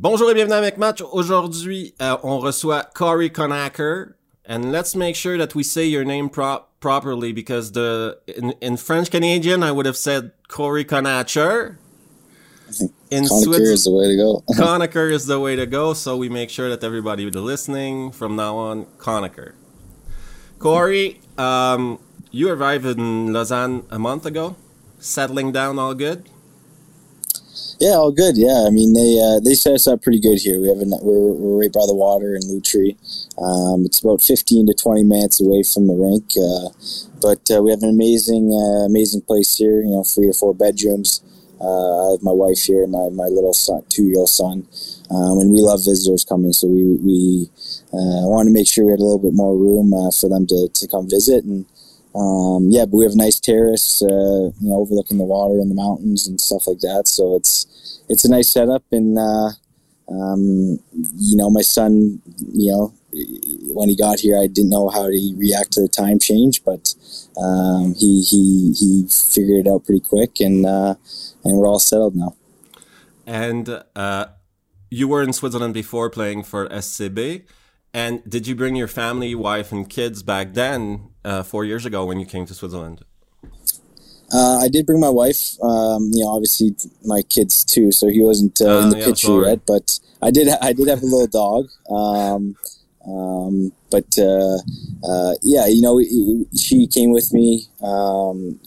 Bonjour et bienvenue à Match. Aujourd'hui, uh, on reçoit Corey Conacher. And let's make sure that we say your name pro- properly because the in, in French Canadian, I would have said Corey Conacher. In Conacher is the way to go. Conacher is the way to go. So we make sure that everybody listening from now on, Conacher. Corey, um, you arrived in Lausanne a month ago. Settling down all good? Yeah, all good. Yeah, I mean they uh, they set us up pretty good here. We have a, we're, we're right by the water in Lutry. Um, it's about fifteen to twenty minutes away from the rink, uh, but uh, we have an amazing uh, amazing place here. You know, three or four bedrooms. Uh, I have my wife here, and my my little son, two year old son, um, and we love visitors coming. So we we uh, wanted to make sure we had a little bit more room for them to, to come visit and. Um, yeah, but we have a nice terrace, uh, you know, overlooking the water and the mountains and stuff like that. So it's it's a nice setup, and uh, um, you know, my son, you know, when he got here, I didn't know how to react to the time change, but um, he he he figured it out pretty quick, and uh, and we're all settled now. And uh, you were in Switzerland before playing for SCB. And did you bring your family, wife, and kids back then, uh, four years ago, when you came to Switzerland? Uh, I did bring my wife. Um, you know, obviously my kids too. So he wasn't uh, in the yeah, picture yet, but I did. I did have a little dog. Um, um, but uh, uh, yeah, you know, she came with me. Um,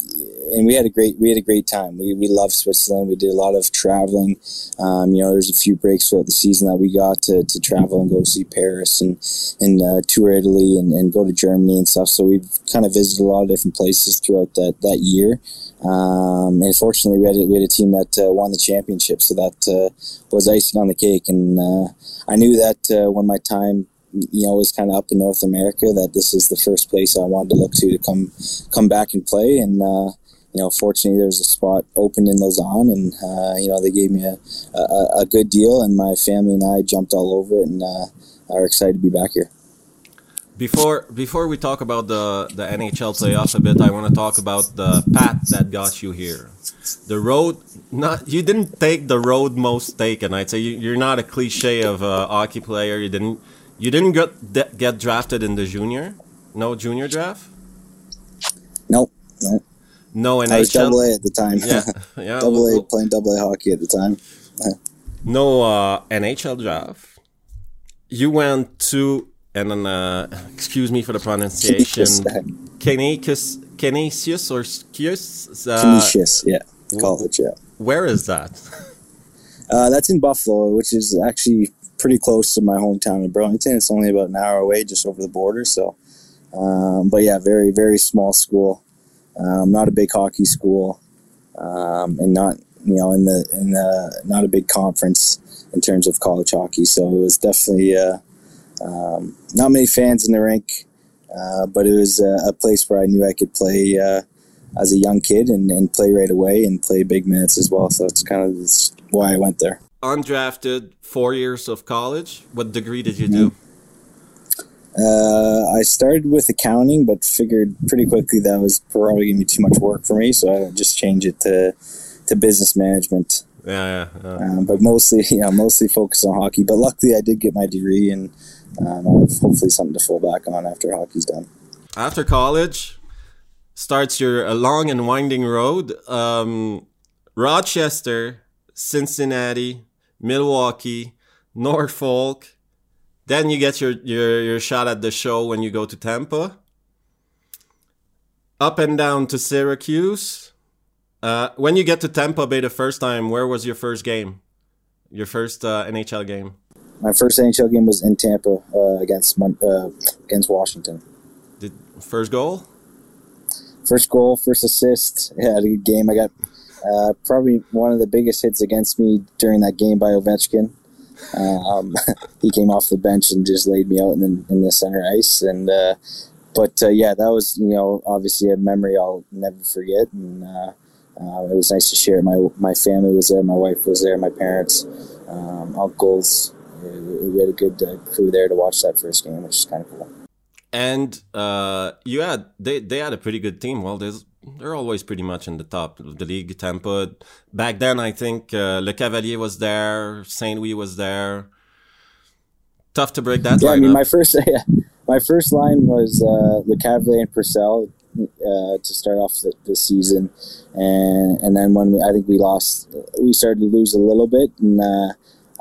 and we had a great we had a great time. We we love Switzerland. We did a lot of traveling. Um, you know, there's a few breaks throughout the season that we got to, to travel and go see Paris and and uh, tour Italy and, and go to Germany and stuff. So we've kind of visited a lot of different places throughout that that year. Um, and fortunately, we had a, we had a team that uh, won the championship, so that uh, was icing on the cake. And uh, I knew that when my time you know was kind of up in North America that this is the first place I wanted to look to to come come back and play and uh, you know, fortunately, there was a spot open in Lausanne, and uh, you know they gave me a, a, a, good deal, and my family and I jumped all over it, and uh, are excited to be back here. Before before we talk about the the NHL playoffs a bit, I want to talk about the path that got you here. The road, not you didn't take the road most taken. I'd say you, are not a cliche of a hockey player. You didn't you didn't get get drafted in the junior, no junior draft. Nope, nope. No NHL. I was double A at the time. Yeah, yeah. double A playing double A hockey at the time. no uh, NHL draft. You went to and then uh, excuse me for the pronunciation. Canisius, Canisius or Skius? Uh, Canisius, yeah, college, yeah. Where is that? Uh, that's in Buffalo, which is actually pretty close to my hometown of Burlington. It's only about an hour away, just over the border. So, um, but yeah, very very small school. Um, not a big hockey school, um, and not you know in the in the not a big conference in terms of college hockey. So it was definitely uh, um, not many fans in the rink, uh, but it was a, a, place where I knew I could play uh, as a young kid and, and, play right away and play big minutes as well. So it's kind of why I went there. Undrafted, four years of college. What degree did you mm-hmm. do? Uh, I started with accounting, but figured pretty quickly that was probably going to be too much work for me, so I just changed it to to business management. Yeah, yeah. yeah. Um, but mostly, yeah, mostly focused on hockey. But luckily, I did get my degree, and um, I have hopefully something to fall back on after hockey's done. After college, starts your long and winding road. Um, Rochester, Cincinnati, Milwaukee, Norfolk, then you get your, your, your shot at the show when you go to Tampa. Up and down to Syracuse. Uh, when you get to Tampa Bay the first time, where was your first game? Your first uh, NHL game? My first NHL game was in Tampa uh, against uh, against Washington. Did first goal? First goal, first assist. Yeah, a good game. I got uh, probably one of the biggest hits against me during that game by Ovechkin. Um, he came off the bench and just laid me out in, in the center ice. And uh, but uh, yeah, that was you know obviously a memory I'll never forget. And uh, uh it was nice to share. My my family was there, my wife was there, my parents, um, uncles. We had a good uh, crew there to watch that first game, which is kind of cool. And uh, you had they they had a pretty good team. Well, there's they're always pretty much in the top of the league. Tampa. Back then, I think uh, Lecavalier was there, Saint Louis was there. Tough to break that. Yeah, I mean, my first yeah, my first line was uh, Lecavalier and Purcell uh, to start off the, the, season, and and then when we, I think we lost, we started to lose a little bit, and uh,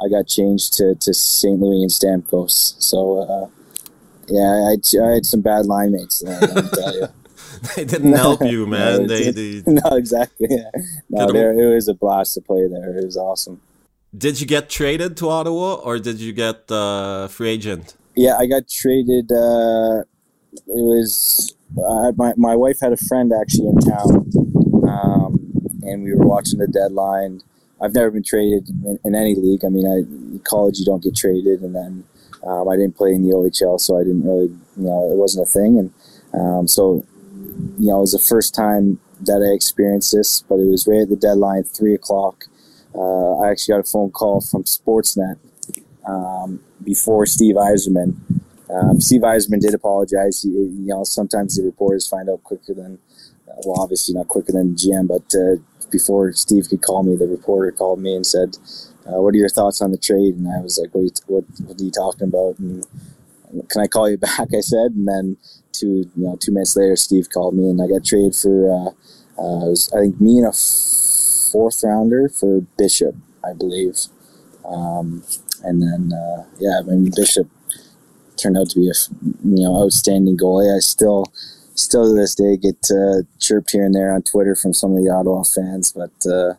I got changed to, to St. Louis and Stamkos. So uh, yeah, I, I, had some bad line mates. they didn't help you, man. no, they, they, no, exactly. Yeah. No, it was a blast to play there. It was awesome. Did you get traded to Ottawa, or did you get uh, free agent? Yeah, I got traded. Uh, it was uh, my my wife had a friend actually in town, um, and we were watching the deadline. I've never been traded in, in any league. I mean, I, in college you don't get traded, and then um, I didn't play in the OHL, so I didn't really, you know, it wasn't a thing. And um, so, you know, it was the first time that I experienced this, but it was right at the deadline, three o'clock. Uh, I actually got a phone call from Sportsnet um, before Steve Yzerman. Um, Steve Yzerman did apologize. He, you know, sometimes the reporters find out quicker than, uh, well, obviously not quicker than GM, but uh, before Steve could call me, the reporter called me and said, uh, "What are your thoughts on the trade?" And I was like, "What? Are you, what, what are you talking about?" And can I call you back? I said, and then two, you know, two minutes later, Steve called me, and I got traded for, uh, uh, was, I think, me and a fourth rounder for Bishop, I believe, um, and then uh, yeah, I mean Bishop turned out to be a you know outstanding goalie. I still still to this day get uh, chirped here and there on Twitter from some of the Ottawa fans, but uh,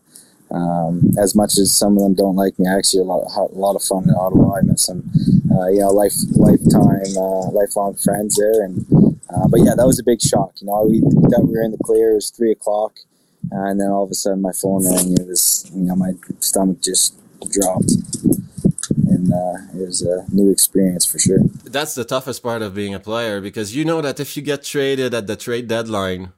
um, as much as some of them don't like me, I actually a lot, a lot of fun in Ottawa. I met some, uh, you know, life lifetime, uh, lifelong friends there, and uh, but yeah, that was a big shock. You know, we thought we were in the clear. It was three o'clock, and then all of a sudden my phone rang. It was, you know, my stomach just dropped and uh, it was a new experience for sure. That's the toughest part of being a player because you know that if you get traded at the trade deadline,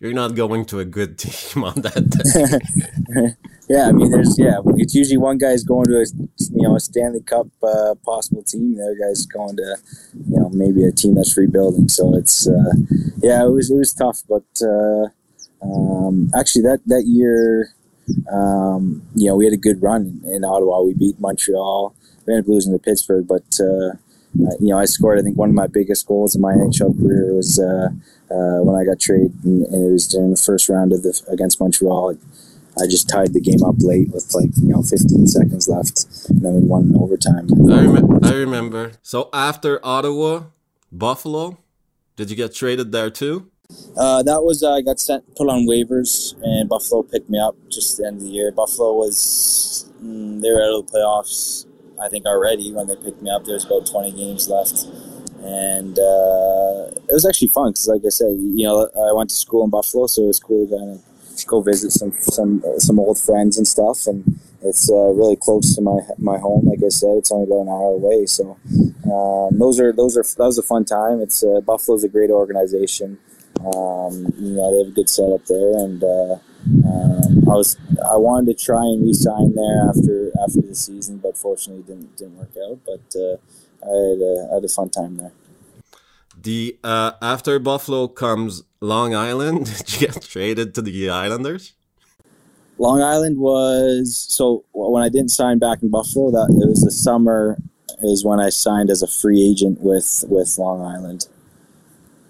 you're not going to a good team on that day. yeah, I mean, there's yeah, it's usually one guy's going to a you know a Stanley Cup uh, possible team, the other guy's going to you know maybe a team that's rebuilding. So it's uh, yeah, it was it was tough, but uh, um, actually that that year. Um, you know, we had a good run in, Ottawa. We beat Montreal we ended up losing to Pittsburgh, but uh, uh, you know, I scored. I think one of my biggest goals in my NHL career was uh, uh, when I got traded, and, and, it was during the first round of the against Montreal. I just tied the game up late with like you know 15 seconds left, and then we won in overtime. I, rem- I remember. So after Ottawa, Buffalo, did you get traded there too? Uh, that was uh, I got sent put on waivers, and Buffalo picked me up just the end of the year. Buffalo was mm, they were out of the playoffs I think already when they picked me up. There's about 20 games left, and uh, it was actually fun because, like I said, you know, I went to school in Buffalo, so it was cool to go visit some some some old friends and stuff, and it's uh, really close to my my home. Like I said, it's only about an hour away, so um, those are those are that was a fun time. It's uh, Buffalo's a great organization. Um, you know, they have a good setup there, and uh, um, I was I wanted to try and re-sign there after after the season, but fortunately didn't didn't work out. But uh, I had a, I had a fun time there. The uh, after Buffalo comes Long Island. Did you get traded to the Islanders? Long Island was so when I didn't sign back in Buffalo. That it was the summer is when I signed as a free agent with with Long Island,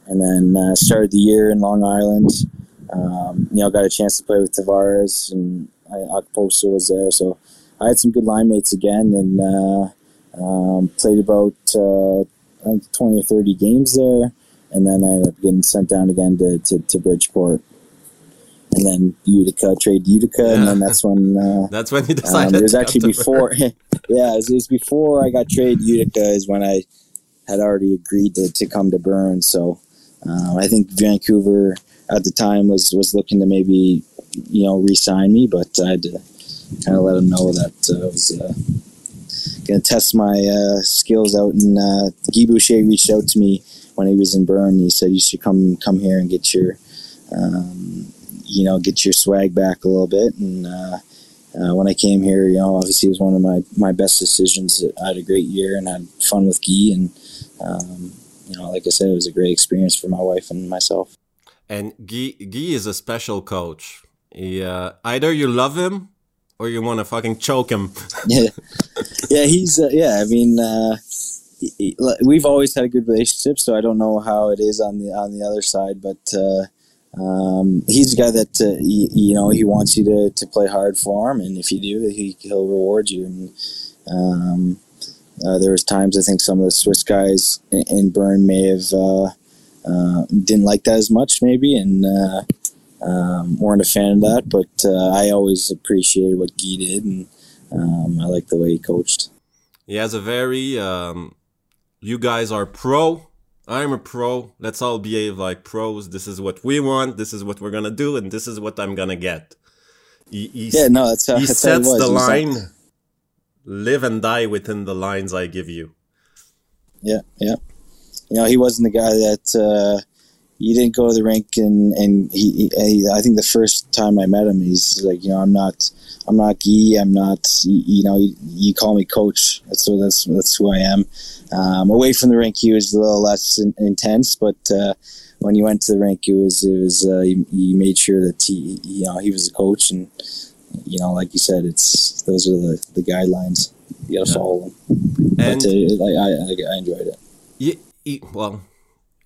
and then uh, started the year in Long Island. Um, you know, got a chance to play with Tavares and I, Okposo was there, so I had some good line mates again, and uh, um, played about uh, twenty or thirty games there, and then I ended up getting sent down again to, to, to Bridgeport. And then Utica trade Utica, yeah. and then that's when uh, that's when you decided. Um, it was actually before, yeah, it was, it was, before I got traded Utica is when I had already agreed to, to come to Bern, So um, I think Vancouver at the time was was looking to maybe you know re-sign me, but I had to kind of let him know that uh, I was uh, going to test my uh, skills out. And uh, Guy Boucher reached out to me when he was in Bern. He said you should come come here and get your um, you know get your swag back a little bit. And uh, uh, when I came here, you know, obviously it was one of my my best decisions. I had a great year and I had fun with Guy and. Um, you know, like I said, it was a great experience for my wife and myself. And Guy, Guy is a special coach. He, uh, either you love him or you want to fucking choke him. yeah, yeah, he's uh, yeah. I mean, uh, we've always had a good relationship, so I don't know how it is on the on the other side, but uh, um, he's a guy that uh, he, you know he wants you to, to play hard for him, and if you do, he, he'll reward you. And um, uh, there was times I think some of the Swiss guys in, in Bern may have uh, didn't like that as much, maybe, and uh, um, weren't a fan of that. But uh, I always appreciated what Guy did, and um, I like the way he coached. He has a very um, you guys are pro I'm a pro. Let's all behave like pros. This is what we want. This is what we're gonna do, and this is what I'm gonna get. He, yeah, no, that's how, he that's sets how the line. Live and die within the lines I give you. Yeah, yeah. You know, he wasn't the guy that uh, you didn't go to the rink and and he, he, I think the first time I met him, he's like, you know, I'm not, I'm not Guy, I'm not, you, you know, you, you, call me coach. That's what that's that's who I am. Um, away from the rink, he was a little less in, intense, but uh, when you went to the rink, it was it was uh, he, he, made sure that he you know he was a coach, and you know, like you said, it's those are the, the guidelines you got to yeah. follow them. And but uh, I, I, I enjoyed it. Yeah, well,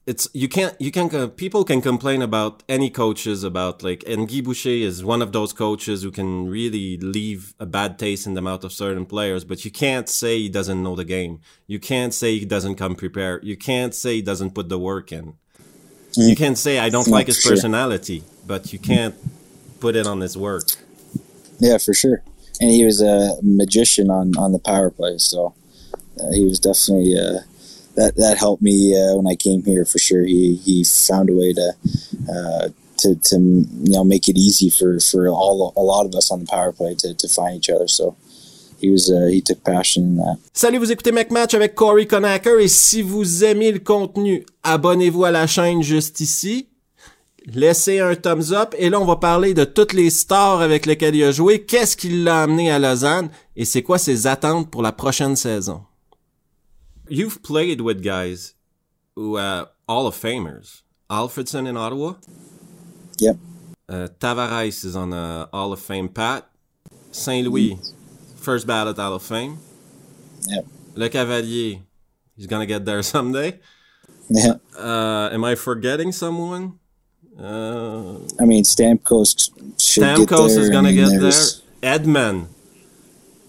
it's you can't you can uh, people can complain about any coaches about like and Guy Boucher is one of those coaches who can really leave a bad taste in the mouth of certain players but you can't say he doesn't know the game. You can't say he doesn't come prepared. You can't say he doesn't put the work in. Mm. you can't say I don't like his personality but you can't put it on his work. Yeah for sure. And he was a magician on on the power play so uh, he was definitely uh, that that helped me uh, when I came here for sure. He he found a way to uh, to to you know make it easy for for all a lot of us on the power play to find each other. So. He was, uh, he took passion in that. Salut, vous écoutez McMatch avec Corey Conacher et si vous aimez le contenu, abonnez-vous à la chaîne juste ici. Laissez un thumbs up et là on va parler de toutes les stars avec lesquelles il a joué, qu'est-ce qui l'a amené à Lausanne? Et c'est quoi ses attentes pour la prochaine saison? You've played with guys who are Hall of Famers. Alfredsson in Ottawa. Yep. Uh, Tavares is on the Hall of Fame. Pat Saint Louis, first ballot Hall of Fame. Yep. Lecavalier, he's gonna get there someday. Yeah. Uh, am I forgetting someone? Uh, I mean, Stamkos. Stamkos is gonna I mean, get there. Hedman.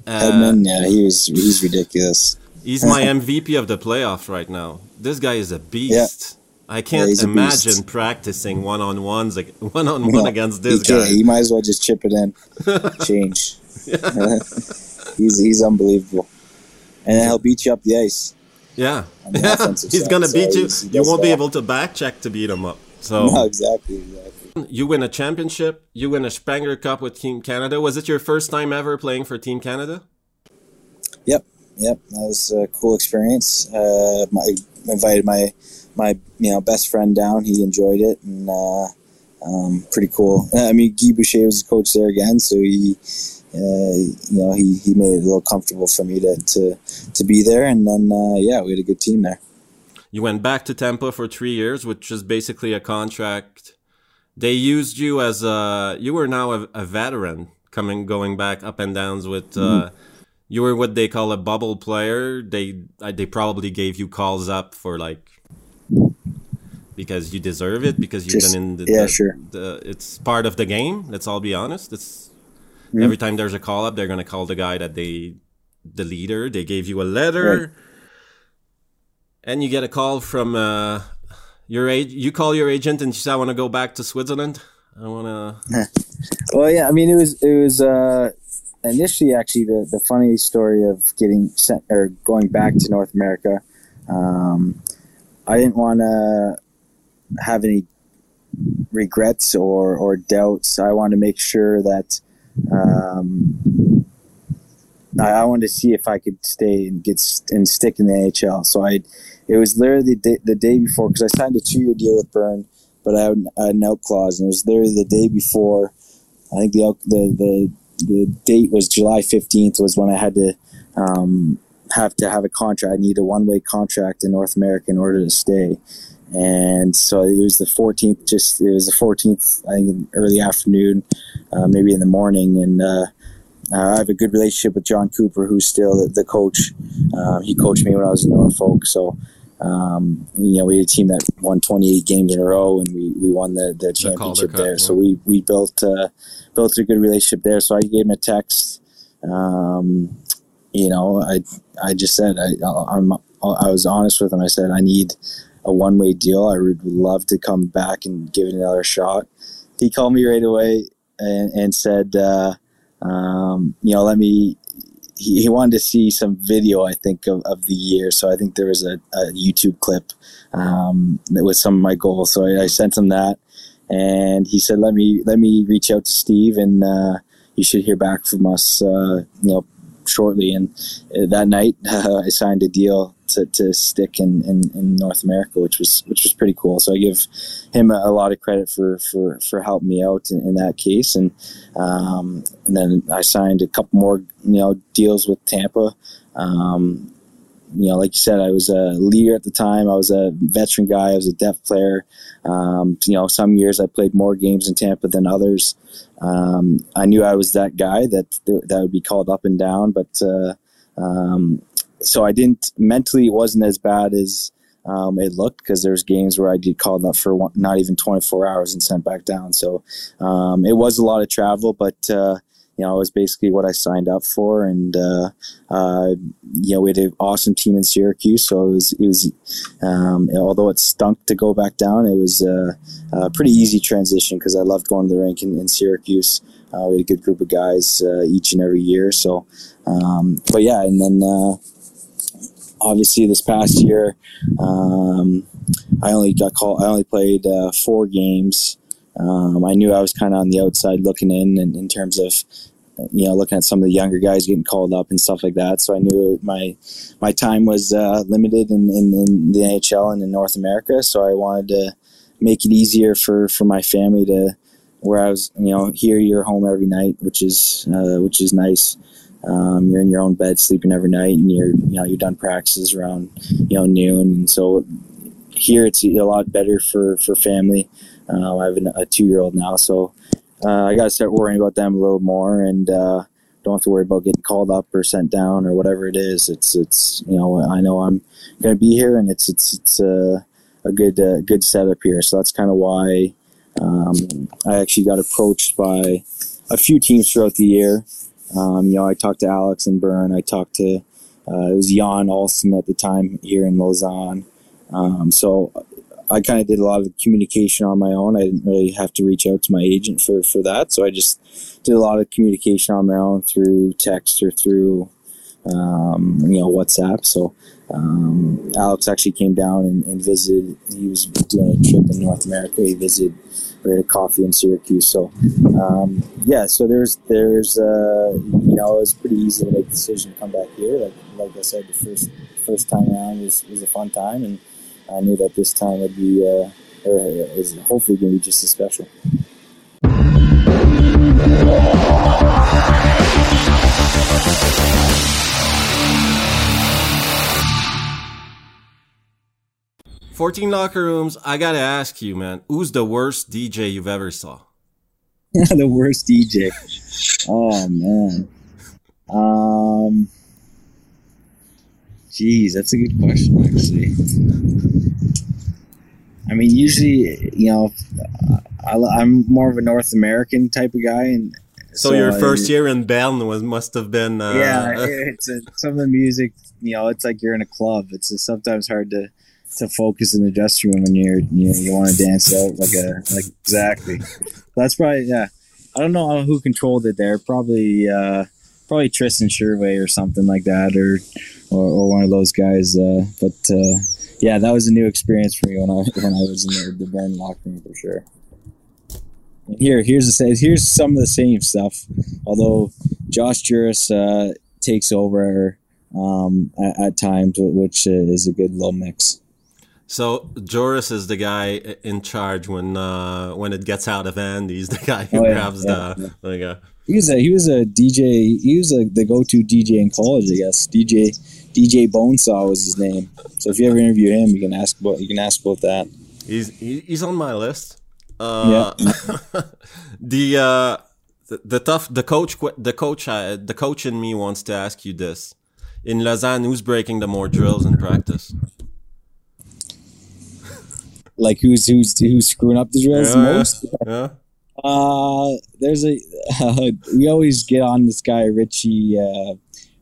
Uh, Hedman, yeah, he was he's ridiculous. He's my MVP of the playoffs right now. This guy is a beast. Yeah. I can't yeah, imagine practicing one on ones like one on one against this guy. He might as well just chip it in, change. he's he's unbelievable, and he'll beat you up the ice. Yeah, yeah. he's side. gonna beat so you. You won't be able to back check to beat him up. So no, exactly, exactly. You win a championship. You win a Spengler Cup with Team Canada. Was it your first time ever playing for Team Canada? Yep, Yep, that was a cool experience. Uh, my, invited my my you know best friend down. He enjoyed it, and uh, um, pretty cool. I mean, Guy Boucher was the coach there again, so he. Uh, you know, he, he made it a little comfortable for me to, to, to be there. And then, uh, yeah, we had a good team there. You went back to Tampa for three years, which is basically a contract. They used you as a, you were now a, a veteran coming, going back up and downs with, uh, mm-hmm you were what they call a bubble player. They uh, they probably gave you calls up for like because you deserve it because you've Just, been in the, yeah the, sure the, it's part of the game. Let's all be honest. It's mm-hmm. every time there's a call up, they're gonna call the guy that they the leader. They gave you a letter, right. and you get a call from uh, your age. You call your agent and you say, "I want to go back to Switzerland." I want to. well, yeah. I mean, it was it was. Uh, initially, actually, the, the funny story of getting sent or going back to North America, um, I didn't want to have any regrets or, or doubts. I wanted to make sure that um, I, I, wanted to see if I could stay and get and stick in the NHL. So I, it was literally the day, the day before because I signed a two year deal with Bern, but I had an out clause, and it was literally the day before. I think the the the the date was July 15th was when I had to um, have to have a contract. I need a one way contract in North America in order to stay. and so it was the 14th. Just it was the 14th. I think early afternoon, uh, maybe in the morning, and uh, I have a good relationship with Jon Cooper, who's still the, the coach. Uh, he coached me when I was in Norfolk, so um, you know we had a team that won 28 games in a row, and we, we won the, the championship the there. Yeah. So we we built uh, built a good relationship there. So I gave him a text. Um, you know, I I just said I I'm I was honest with him. I said I need a one way deal. I would love to come back and give it another shot. He called me right away and, and said. Uh, um, you know, let me. He, he, wanted to see some video, I think, of, of the year. So I think there was a, a YouTube clip um, that was some of my goals. So I, I, sent him that, and he said, "Let me let me reach out to Steve, and uh, you should hear back from us, uh, you know, shortly." And uh, that night, uh, I signed a deal to, to stick in, in, in, North America, which was which was pretty cool. So I give him a, a lot of credit for for, for helping me out in, in that case. And um, and then I signed a couple more you know deals with Tampa. Um, you know, like you said, I was a leader at the time. I was a veteran guy. I was a depth player. Um, you know, some years I played more games in Tampa than others. Um, I knew I was that guy that that would be called up and down, but uh, um, so I didn't mentally it wasn't as bad as um, it looked because there's games where I get called up for one, not even 24 hours and sent back down. So um, it was a lot of travel, but uh, you know it was basically what I signed up for, and uh, uh, you know we had an awesome team in Syracuse, so it was it was um, although it stunk to go back down, it was uh, a pretty easy transition because I loved going to the rink in, in Syracuse. Uh, we had a good group of guys uh, each and every year, so um, but yeah, and then obviously this past year, um, I only got called. I only played uh, four games. Um, I knew I was kind of on the outside looking in, in, in terms of you know looking at some of the younger guys getting called up and stuff like that. So I knew my my time was uh, limited in, in, in, the NHL and in North America. So I wanted to make it easier for, for my family to where I was you know here you're home every night, which is uh, which is nice. Um, you're in your own bed sleeping every night, and you're you know you're done practices around you know noon, and so here it's a lot better for for family. Uh, I have a two year old now, so uh, I got to start worrying about them a little more, and uh, don't have to worry about getting called up or sent down or whatever it is. It's it's you know I know I'm going to be here, and it's it's it's a, a good uh, good setup here. So that's kind of why um, I actually got approached by a few teams throughout the year. Um, you know, I talked to Alex and Bern. I talked to uh, it was Jan Alston at the time here in Lausanne. Um, so I kind of did a lot of communication on my own. I didn't really have to reach out to my agent for, for that. So I just did a lot of communication on my own through text or through, um, you know, WhatsApp. So um, Alex actually came down and, and, visited. He was doing a trip in North America. He visited we had a coffee in Syracuse. So, um, yeah, so there's, there's, uh, you know, it was pretty easy to make the decision to come back here. Like, like I said, the first, first time around was, was a fun time, and I knew that this time would be, uh, or is hopefully going to be just as special. 14 locker rooms. I gotta ask you, man, who's the worst DJ you've ever saw? the worst DJ. Oh man. Um. Geez, that's a good question, actually. I mean, usually, you know, I, am more of a North American type of guy, and so, so your first year in Bern was must have been. Uh, yeah, it's a, some of the music. You know, it's like you're in a club. It's sometimes hard to to focus in the dressing room when you're you know, you want to dance out like a like exactly. That's probably yeah. I don't know who controlled it there. Probably uh, probably Tristan Scherwey or something like that, or or, or one of those guys. Uh, but uh, yeah, that was a new experience for me when I when I was in the, the Bern locker room for sure. here, here's the here's some of the same stuff. Although Josh Jooris uh, takes over um, at, at, times, which is a good little mix. So Jooris is the guy in charge when uh, when it gets out of hand. He's the guy who oh, yeah, grabs yeah, the. Yeah. You go. He was a he was a DJ. He was a, the go-to DJ in college, I guess. DJ DJ Bonesaw was his name. So if you ever interview him, you can ask about you can ask about that. He's he's on my list. Uh, yeah. the uh, the, the tough the coach the coach uh, the coach in me wants to ask you this. In Lausanne, who's breaking the more drills in practice? like who's who's who's screwing up the drills yeah, the most? Yeah. Uh, there's a uh, we always get on this guy Richie uh,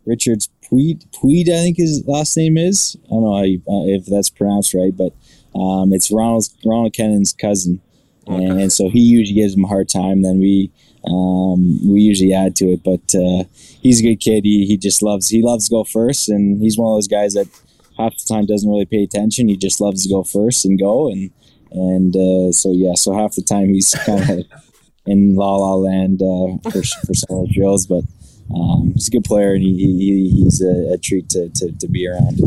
Richards Puig Puig I think his last name is I don't know you, uh, if that's pronounced right, but um, it's Ronald Ronald Kennan's cousin, okay. and, and, so he usually gives him a hard time. Then we um, we usually add to it, but uh, he's a good kid. He he just loves he loves to go first, and he's one of those guys that half the time doesn't really pay attention. He just loves to go first and go and and uh, so yeah, so half the time he's kind of in la la land uh, for for some of the drills, but. Um, he's a good player, and he, he he's a, a treat to, to, to, be around.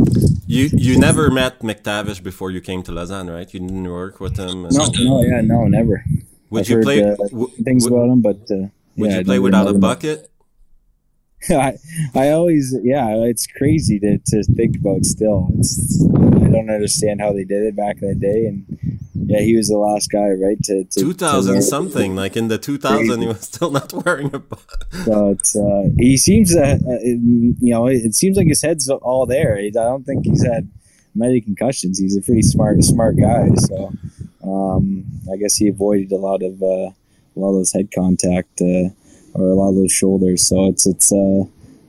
You you never met MacTavish before you came to Lausanne, right? You didn't work with him. No, no, yeah, no, never. Would I've you heard, play uh, things would, about him? But uh, would yeah, you play without a bucket? I, I always, yeah, it's crazy to, to think about still. It's, I don't understand how they did it back in the day. And yeah, he was the last guy, right? To, to 2000 to something, like in the 2000, he was still not wearing a. So uh, he seems, uh, uh, you know, it seems like his head's all there. I don't think he's had many concussions. He's a pretty smart, smart guy. So um, I guess he avoided a lot of, uh, a lot of those head contact, uh, or a lot of those shoulders. So it's it's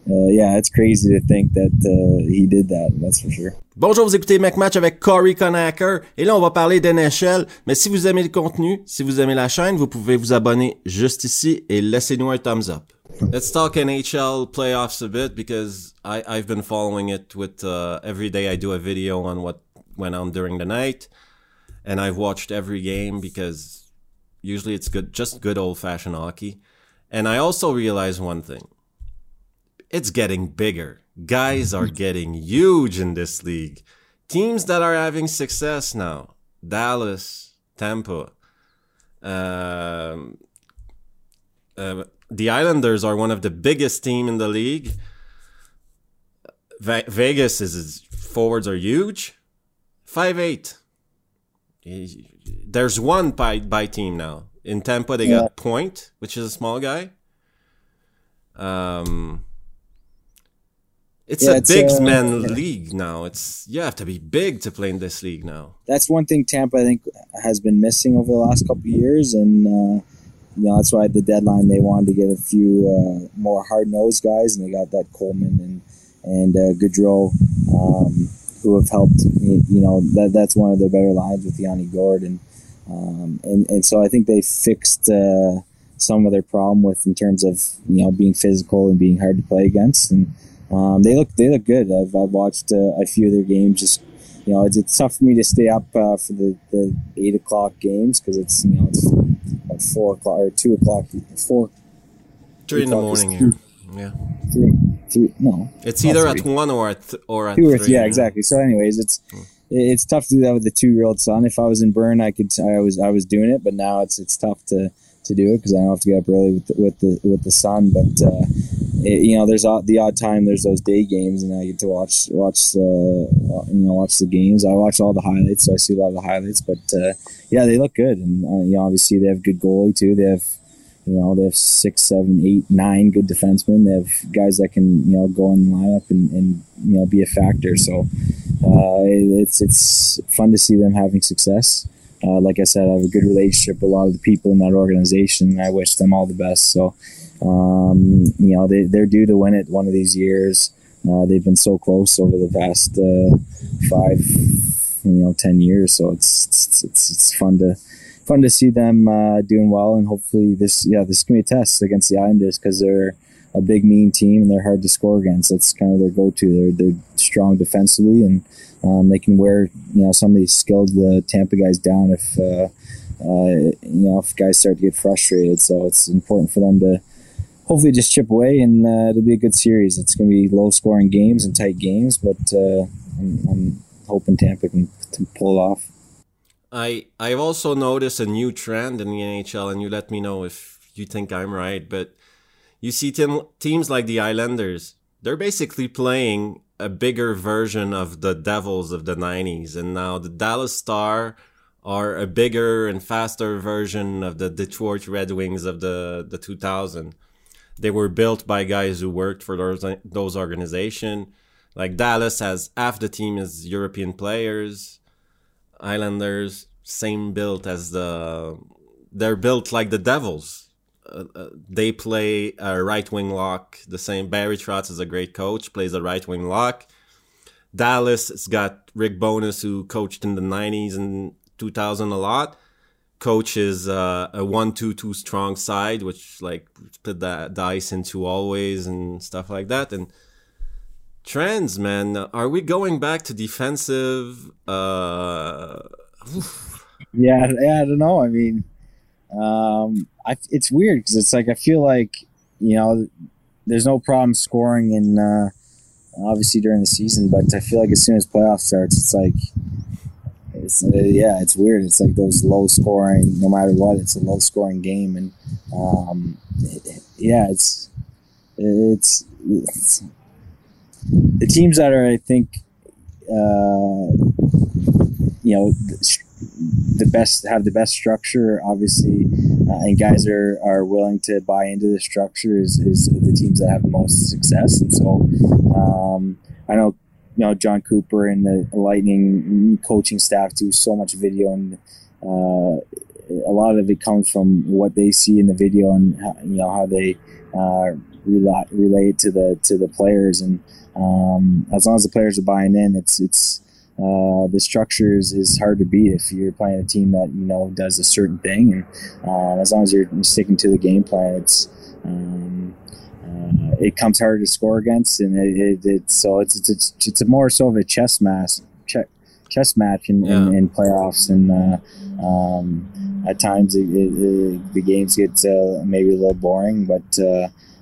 uh, uh, yeah, it's crazy to think that uh, he did that. That's for sure. Bonjour, vous écoutez McMatch avec Corey Conacher. Et là, on va parler d'NHL. Mais si vous aimez le contenu, si vous aimez la chaîne, vous pouvez vous abonner juste ici et laissez-nous un thumbs up. Let's talk NHL playoffs a bit because I, I've been following it with uh, every day I do a video on what went on during the night. And I've watched every game because usually it's good, just good old fashioned hockey. And I also realize one thing. It's getting bigger. Guys are getting huge in this league. Teams that are having success now. Dallas, Tampa. Um, uh, the Islanders are one of the biggest team in the league. Ve- Vegas is forwards are huge. Five eight. There's one by by team now. In Tampa, they yeah. got Point, which is a small guy. Um, it's yeah, a it's, big uh, man yeah. league now. It's you have to be big to play in this league now. That's one thing Tampa I think has been missing over the last couple years, and uh, you know that's why at the deadline they wanted to get a few uh, more hard nosed guys, and they got that Coleman and and uh, um, who have helped. You know that that's one of the better lines with Yanni Gourde um, and and so I think they fixed uh, some of their problem with in terms of you know being physical and being hard to play against, and um, they look they look good. I've, I've watched uh, a few of their games. Just you know, it's, it's tough for me to stay up uh, for the, the eight o'clock games because it's you know it's at four o'clock or two o'clock, four. Three in the morning here. Yeah. Three, three, no. It's either at one or at th- or at two or three. Yeah, exactly. So, anyways, it's. Hmm it's tough to do that with a two year old son. If I was in Bern, I could I was I was doing it, but now it's it's tough to to do it because I don't have to get up early with the, with the with the sun. But uh, it, you know, there's the odd time there's those day games, and I get to watch watch the you know watch the games. I watch all the highlights, so I see a lot of the highlights. But uh, yeah, they look good, and uh, you know, obviously they have good goalie too. They have you know, they have six, seven, eight, nine good defensemen. They have guys that can, you know, go in the lineup and, and you know, be a factor. So uh, it's it's fun to see them having success. Uh, like I said, I have a good relationship with a lot of the people in that organization, and I wish them all the best. So, um, you know, they, they're due to win it one of these years. Uh, they've been so close over the past uh, five, you know, ten years. So it's it's, it's, it's fun to fun to see them uh, doing well, and hopefully this yeah this can be a test against the Islanders because they're a big mean team and they're hard to score against. That's kind of their go-to. They're they're strong defensively and um, they can wear you know some of these skilled the Tampa guys down if uh, uh, you know if guys start to get frustrated. So it's important for them to hopefully just chip away and uh, it'll be a good series. It's going to be low-scoring games and tight games, but uh, I'm, I'm hoping Tampa can, can pull off. I I've also noticed a new trend in the NHL, and you let me know if you think I'm right. But you see team, teams like the Islanders. They're basically playing a bigger version of the Devils of the 90s. And now the Dallas Star are a bigger and faster version of the Detroit Red Wings of the, the 2000. They were built by guys who worked for those, those organizations. Like Dallas has half the team is European players. Islanders, same built as the, they're built like the Devils. Uh, uh, they play a right wing lock. The same Barry Trotz is a great coach, plays a right wing lock. Dallas has got Rick Bowness, who coached in the 90s and 2000 a lot. Coaches uh, a one-two-two strong side, which like put the dice into always and stuff like that. And trends, man, are we going back to defensive? Uh, yeah, yeah, I don't know. I mean, um, I, it's weird because it's like I feel like you know there's no problem scoring in uh, obviously during the season, but I feel like as soon as playoff starts, it's like it's uh, yeah, it's weird. It's like those low scoring, no matter what, it's a low scoring game, and um, yeah, it's, it's, it's the teams that are I think uh, you know the best have the best structure obviously uh, and guys are, are willing to buy into the structure is, is the teams that have the most success. And so um, i know you know jon cooper and the lightning coaching staff do so much video and uh, a lot of it comes from what they see in the video and how, you know how they uh, relate, relate to the to the players. And um, as long as the players are buying in it's it's uh, the structure is, is hard to beat if you're playing a team that you know does a certain thing, and uh, as long as you're sticking to the game plan, it's um, uh, it comes hard to score against, and it, it, it's so it's, it's it's a more so of a chess match, chess match in, yeah. in, in, playoffs, and uh, um, at times it, the games get uh, maybe a little boring, but.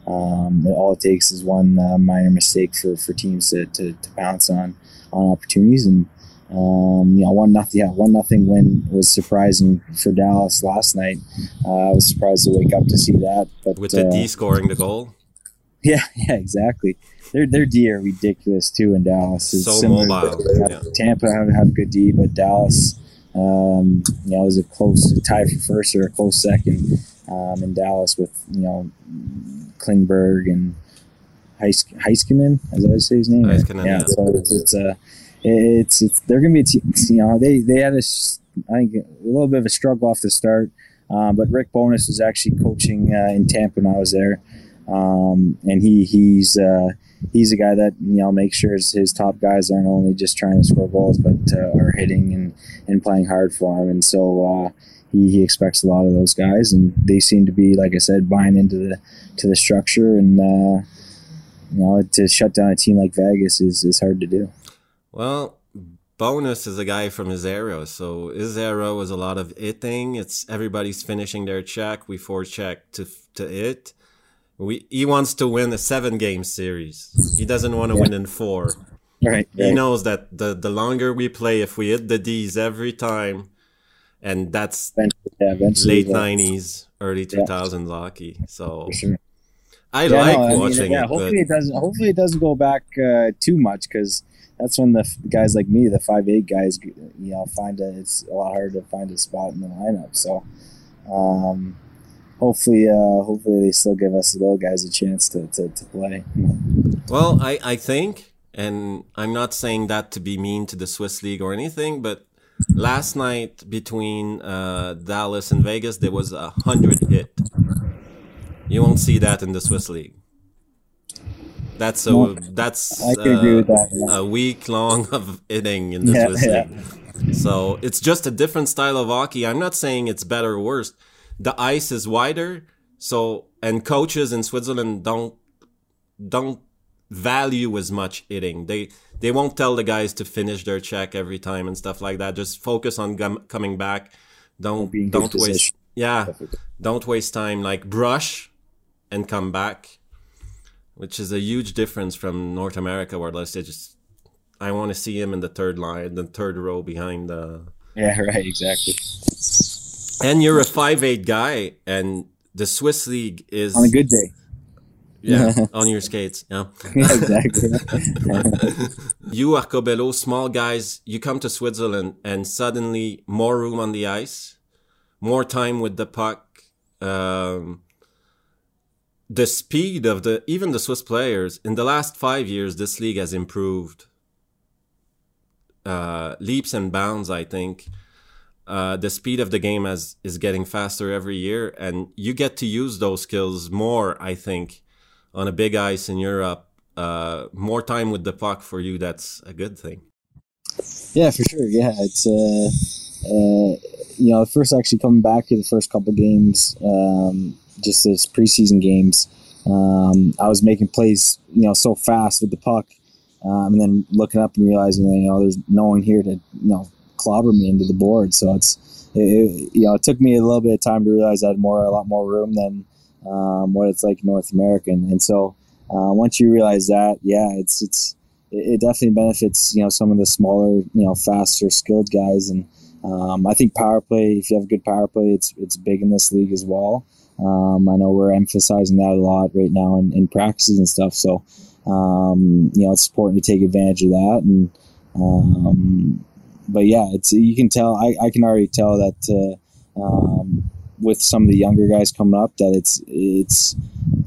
Um, all it takes is one minor mistake for, for teams to, to, to bounce on on opportunities. And um, you know, one nothing, yeah, one nothing win was surprising for Dallas last night. Uh, I was surprised to wake up to see that. But with the uh, D scoring the goal. Yeah, yeah, exactly. Their their D are ridiculous too in Dallas. It's so mobile. Yeah. Tampa have, have good D, but Dallas, um, you know, was a close tie for first or a close second um, in Dallas with you know Klingberg and Heiskanen, as I say his name. Heiskanen, yeah, yeah. So it's it's, uh, it's it's they're gonna be a team. You know, they they had a I think a little bit of a struggle off the start, um, but Rick Bowness was actually coaching uh, in Tampa when I was there, um, and he he's uh, he's a guy that you know makes sure his, his top guys aren't only just trying to score goals, but uh, are hitting and and playing hard for him, and so. Uh, he, he expects a lot of those guys, and they seem to be, like I said, buying into the to the structure and uh, you know, to shut down a team like Vegas is, is hard to do. Well, Bowness is a guy from his era, so his era was a lot of hitting. It's everybody's finishing their check. We check to to it. We he wants to win a seven game series. He doesn't want to yeah. win in four. Right. He right. knows that the the longer we play, if we hit the D's every time, and that's yeah, late nineties, early two thousands yeah. hockey. So sure. I yeah, like no, watching I mean, yeah, it. Hopefully it doesn't. Hopefully it doesn't go back uh, too much because that's when the guys like me, the five eight guys, you know, find a, it's a lot harder to find a spot in the lineup. So, um, hopefully, uh, hopefully they still give us little guys a chance to, to, to play. Well, I I think, and I'm not saying that to be mean to the Swiss league or anything, but last night between uh, Dallas and Vegas, there was a hundred hit you won't see that in the Swiss league. That's a no, that's uh, that, yeah. a week long of hitting in the yeah, Swiss yeah. league. So it's just a different style of hockey. I'm not saying it's better or worse. The ice is wider, so and coaches in Switzerland don't don't value as much hitting. They they won't tell the guys to finish their check every time and stuff like that. Just focus on gum, coming back. Don't don't waste. Yeah, Perfect. don't waste time. Like brush and come back, which is a huge difference from North America, where let's say just I want to see him in the third line, the third row behind the. Yeah, right, exactly. And you're a five eight guy, and the Swiss league is on a good day. Yeah, on your skates. Yeah. yeah exactly. you, Arcobello, small guys, you come to Switzerland and suddenly more room on the ice, more time with the puck. Um, the speed of the even the Swiss players in the last five years, this league has improved uh, leaps and bounds. I think uh, the speed of the game has, is getting faster every year, and you get to use those skills more. I think on a big ice in Europe, uh, more time with the puck for you. That's a good thing. Yeah, for sure. Yeah, it's uh, uh, you know, first actually coming back to the first couple games, um, just as preseason games. Um, I was making plays, you know, so fast with the puck, um, and then looking up and realizing you know there's no one here to you know clobber me into the board. So it's it, you know it took me a little bit of time to realize I had more a lot more room than um, what it's like in North America. And so uh, once you realize that, yeah, it's it's it definitely benefits you know some of the smaller you know faster skilled guys and um, I think power play if you have a good power play it's it's big in this league as well. Um, I know we're emphasizing that a lot right now in, in practices and stuff. So um, you know it's important to take advantage of that and um, but yeah, it's you can tell. I, I can already tell that uh, um, with some of the younger guys coming up, that it's it's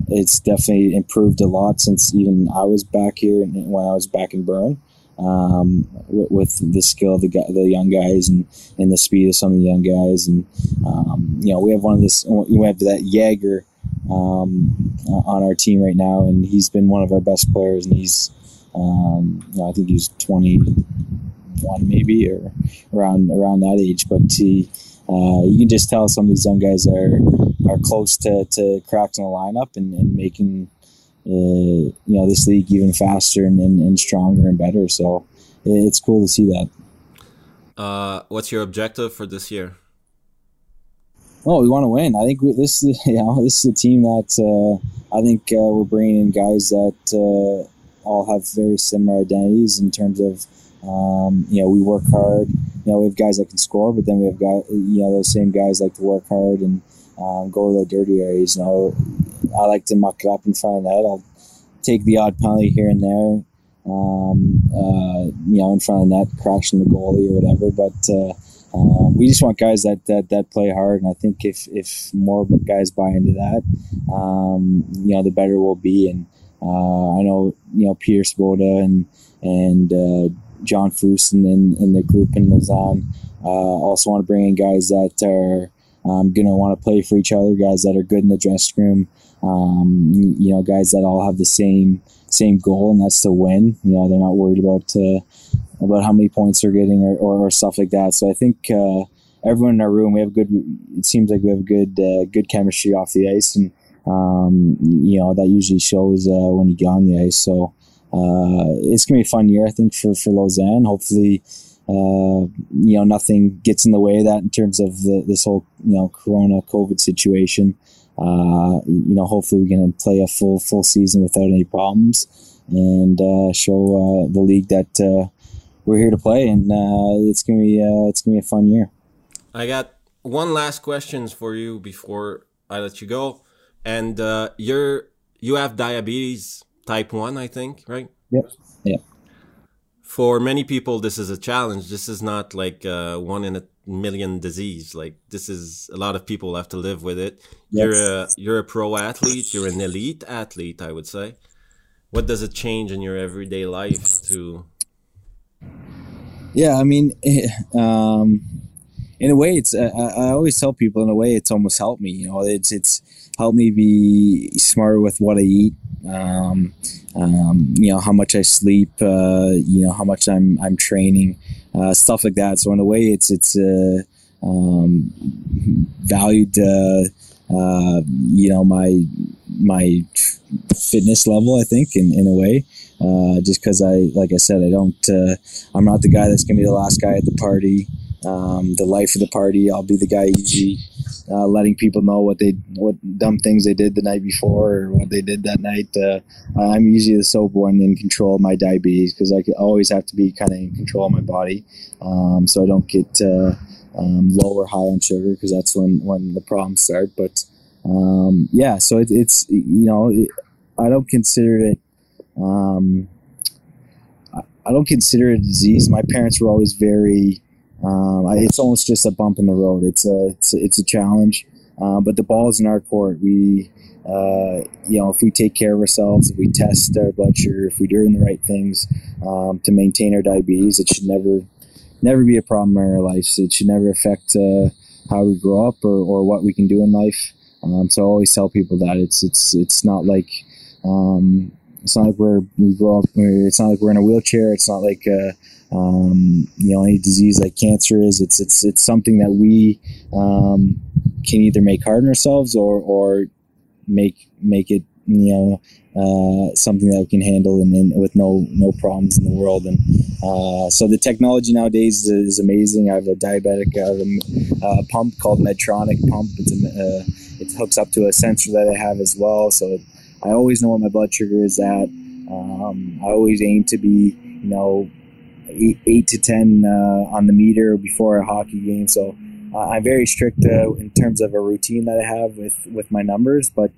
it's definitely improved a lot since even I was back here and when I was back in Bern. Um, with, with, the skill of the the young guys and, and the speed of some of the young guys, and um, you know we have one of this we have that Jaeger um, on our team right now, and he's been one of our best players, and he's um, you know, I think he's twenty one maybe or around around that age. But he, uh, you can just tell some of these young guys are are close to, to cracking the lineup and, and making you know this league even faster and, and, and, stronger and better. So it's cool to see that. Uh, what's your objective for this year? Oh, we want to win. I think we, this is you know this is a team that uh, I think uh, we're bringing in guys that uh, all have very similar identities in terms of um, you know, we work hard. You know, we have guys that can score, but then we have guys, you know, those same guys like to work hard and um, go to the dirty areas. You know, I like to muck it up in front of that. I'll take the odd penalty here and there, um, uh, you know, in front of net, crashing the goalie or whatever. But uh, um, we just want guys that, that that play hard, and I think if if more guys buy into that, um, you know, the better we'll be. And uh, I know you know Peter Svoboda and and uh, John Fust and, and, the group in Lausanne. Uh, also want to bring in guys that are um, going to want to play for each other, guys that are good in the dressing room, um, you know, guys that all have the same same goal, and that's to win. You know, they're not worried about uh, about how many points they're getting or, or, or stuff like that. So I think uh, everyone in our room, we have a good. It seems like we have good uh, good chemistry off the ice, and um, you know that usually shows uh, when you get on the ice. So uh, it's gonna be a fun year, I think, for for Lausanne. Hopefully, uh, you know, nothing gets in the way of that in terms of the, this whole you know Corona COVID situation. Uh, you know, hopefully we can play a full full season without any problems and uh, show uh, the league that uh, we're here to play, and it's gonna be it's gonna be a fun year. I got one last questions for you before I let you go, and you're you have diabetes type 1, I think, right? Yep. Yeah. For many people, this is a challenge. This is not like uh, one in a million disease. Like this is a lot of people have to live with it. Yes. You're a you're a pro athlete. You're an elite athlete, I would say. What does it change in your everyday life to? Yeah, I mean, um, in a way, it's I, I always tell people in a way it's almost helped me. You know, it's it's helped me be smarter with what I eat. Um, um, you know how much I sleep. Uh, you know how much I'm I'm training, uh, stuff like that. So in a way, it's it's uh, um, valued. Uh, uh, you know my my fitness level. I think in in a way. Uh, just because I, like I said, I don't, I'm not the guy that's gonna be the last guy at the party um, the life of the party. I'll be the guy usually uh, letting people know what they what dumb things they did the night before or what they did that night. Uh, I'm usually the sober one in control of my diabetes because I always have to be kind of in control of my body, um, so I don't get uh, um, low or high on sugar because that's when when the problems start. But um, yeah, so it, it's you know. It, I don't consider it. Um, I don't consider it a disease. My parents were always very. Um, it's almost just a bump in the road. It's a it's a, it's a challenge, uh, but the ball is in our court. We, uh, you know, if we take care of ourselves, if we test our blood sugar, if we're doing the right things um, to maintain our diabetes, it should never never be a problem in our lives. It should never affect uh, how we grow up or, or what we can do in life. Um, so I always tell people that it's it's it's not like um, it's not like we're we grow up. It's not like we're in a wheelchair. It's not like uh, um, you know any disease like cancer is. It's it's it's something that we um, can either make hard on ourselves or or make make it you know uh, something that we can handle and, and, with no no problems in the world. And uh, so the technology nowadays is, is, amazing. I have a diabetic I have a, pump called Medtronic pump. It's a, uh, it hooks up to a sensor that I have as well. So it, I always know what my blood sugar is at. Um, I always aim to be you know eight, eight to ten uh, on the meter before a hockey game. So. Uh, I'm very strict uh, in terms of a routine that I have with, with my numbers, but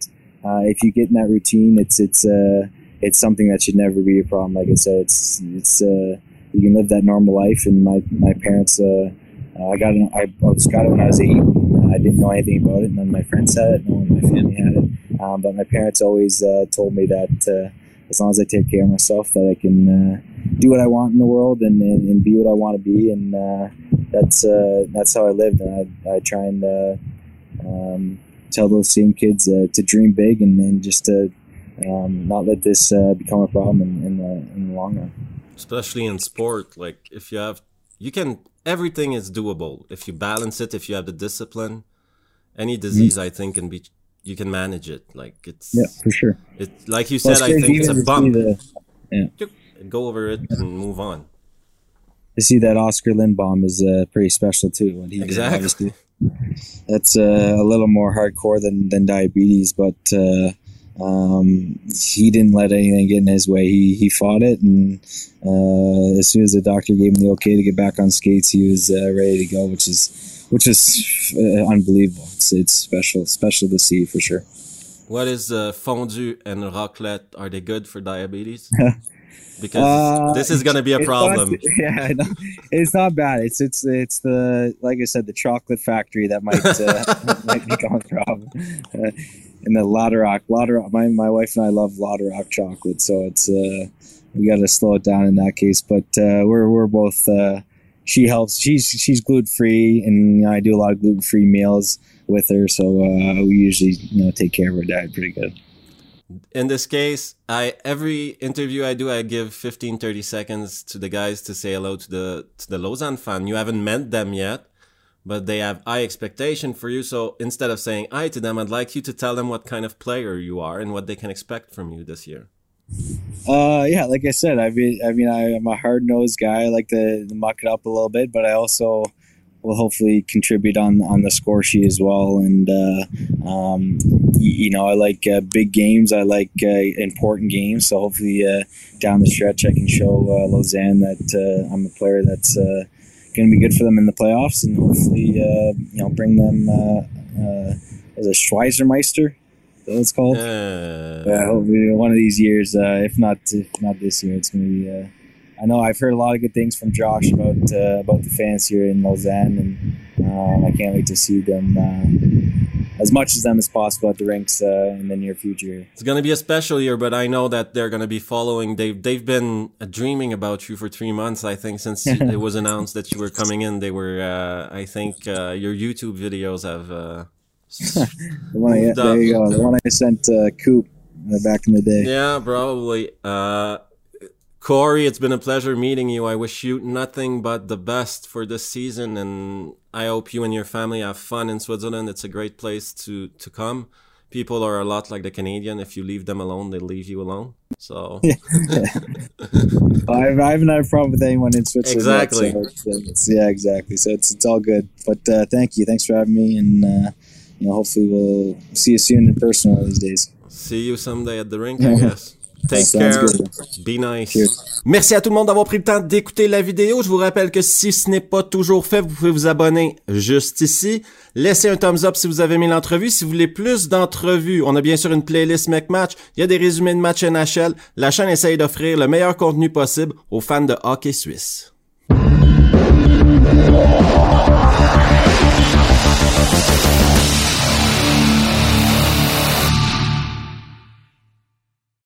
uh, if you get in that routine, it's it's uh, it's something that should never be a problem. Like I said, it's it's uh, you can live that normal life. And my my parents, I got it, I got it when I was eight. I didn't know anything about it. None of my friends had it. No one in my family had it. Um, but my parents always uh, told me that as long as I take care of myself, that I can do what I want in the world and, and, and be what I want to be. And that's that's how I lived. And I, I try and um, tell those same kids uh, to dream big and, and just to um, not let this uh, become a problem in, in, the, in the long run. Especially in sport, like if you have, you can, everything is doable. If you balance it, if you have the discipline, any disease, mm-hmm. I think, can be, you can manage it. Like it's, yeah, for sure. It's like you said, well, I think it's a bump. The, yeah. Go over it and move on. To see that Oscar Lindblom is uh, pretty special too. When he exactly that's uh, a little more hardcore than, than diabetes, but uh, um, he didn't let anything get in his way. He he fought it, and uh, as soon as the doctor gave him the okay to get back on skates, he was uh, ready to go, which is which is uh, unbelievable. It's it's special special to see for sure. What is uh, fondue and raclette? Are they good for diabetes? because uh, this is going to be a problem. Not, yeah, it's not bad. It's it's it's the like I said, the chocolate factory that might uh, might become a problem. Uh, and the Läderach, Läderach. My my wife and I love Läderach chocolate, so it's uh, we got to slow it down in that case. But uh, we're we're both. Uh, she helps. She's she's gluten free, and you know, I do a lot of gluten free meals with her, so uh, we usually you know take care of her diet pretty good in this case i every interview i do i give 15 30 seconds to the guys to say hello to the to the lausanne fan you haven't met them yet but they have high expectation for you so instead of saying hi to them i'd like you to tell them what kind of player you are and what they can expect from you this year uh yeah like i said i mean i mean I, am a hard-nosed guy i like to, to muck it up a little bit but i also will hopefully contribute on on the score sheet as well. And uh, um, you know, I like uh, big games. I like uh, important games. So hopefully, uh, down the stretch, I can show uh, Lausanne that uh, I'm a player that's going to be good for them in the playoffs, and hopefully, you know, bring them as a Schweizermeister. That's called. yeah, hopefully one of these years, if not if not this year, it's to be I know I've heard a lot of good things from Josh about uh, about the fans here in Lausanne, and um, I can't wait to see them uh, as much as them as possible at the rinks uh, in the near future. It's going to be a special year, but I know that they're going to be following. They've they've been dreaming about you for three months. I think since it was announced that you were coming in, they were. Uh, I think uh, your YouTube videos have. Uh, the one I, there you go. The one I sent Coop back in the day. Yeah, probably. Cory, it's been a pleasure meeting you. I wish you nothing but the best for this season, and I hope you and your family have fun in Switzerland. It's a great place to to come. People are a lot like the Canadian. If you leave them alone, they leave you alone. So, yeah. I, I, haven't had a problem with anyone in Switzerland. Exactly. So it's, it's, yeah, exactly. So it's it's all good. But uh, thank you. Thanks for having me, and uh, you know, hopefully we'll see you soon in person one of these days. See you someday at the rink, I guess. Take care. Be nice. Merci à tout le monde d'avoir pris le temps d'écouter la vidéo. Je vous rappelle que si ce n'est pas toujours fait, vous pouvez vous abonner juste ici. Laissez un thumbs up si vous avez aimé l'entrevue. Si vous voulez plus d'entrevues, on a bien sûr une playlist Match. Il y a des résumés de matchs NHL. La chaîne essaye d'offrir le meilleur contenu possible aux fans de hockey suisse. Thank you.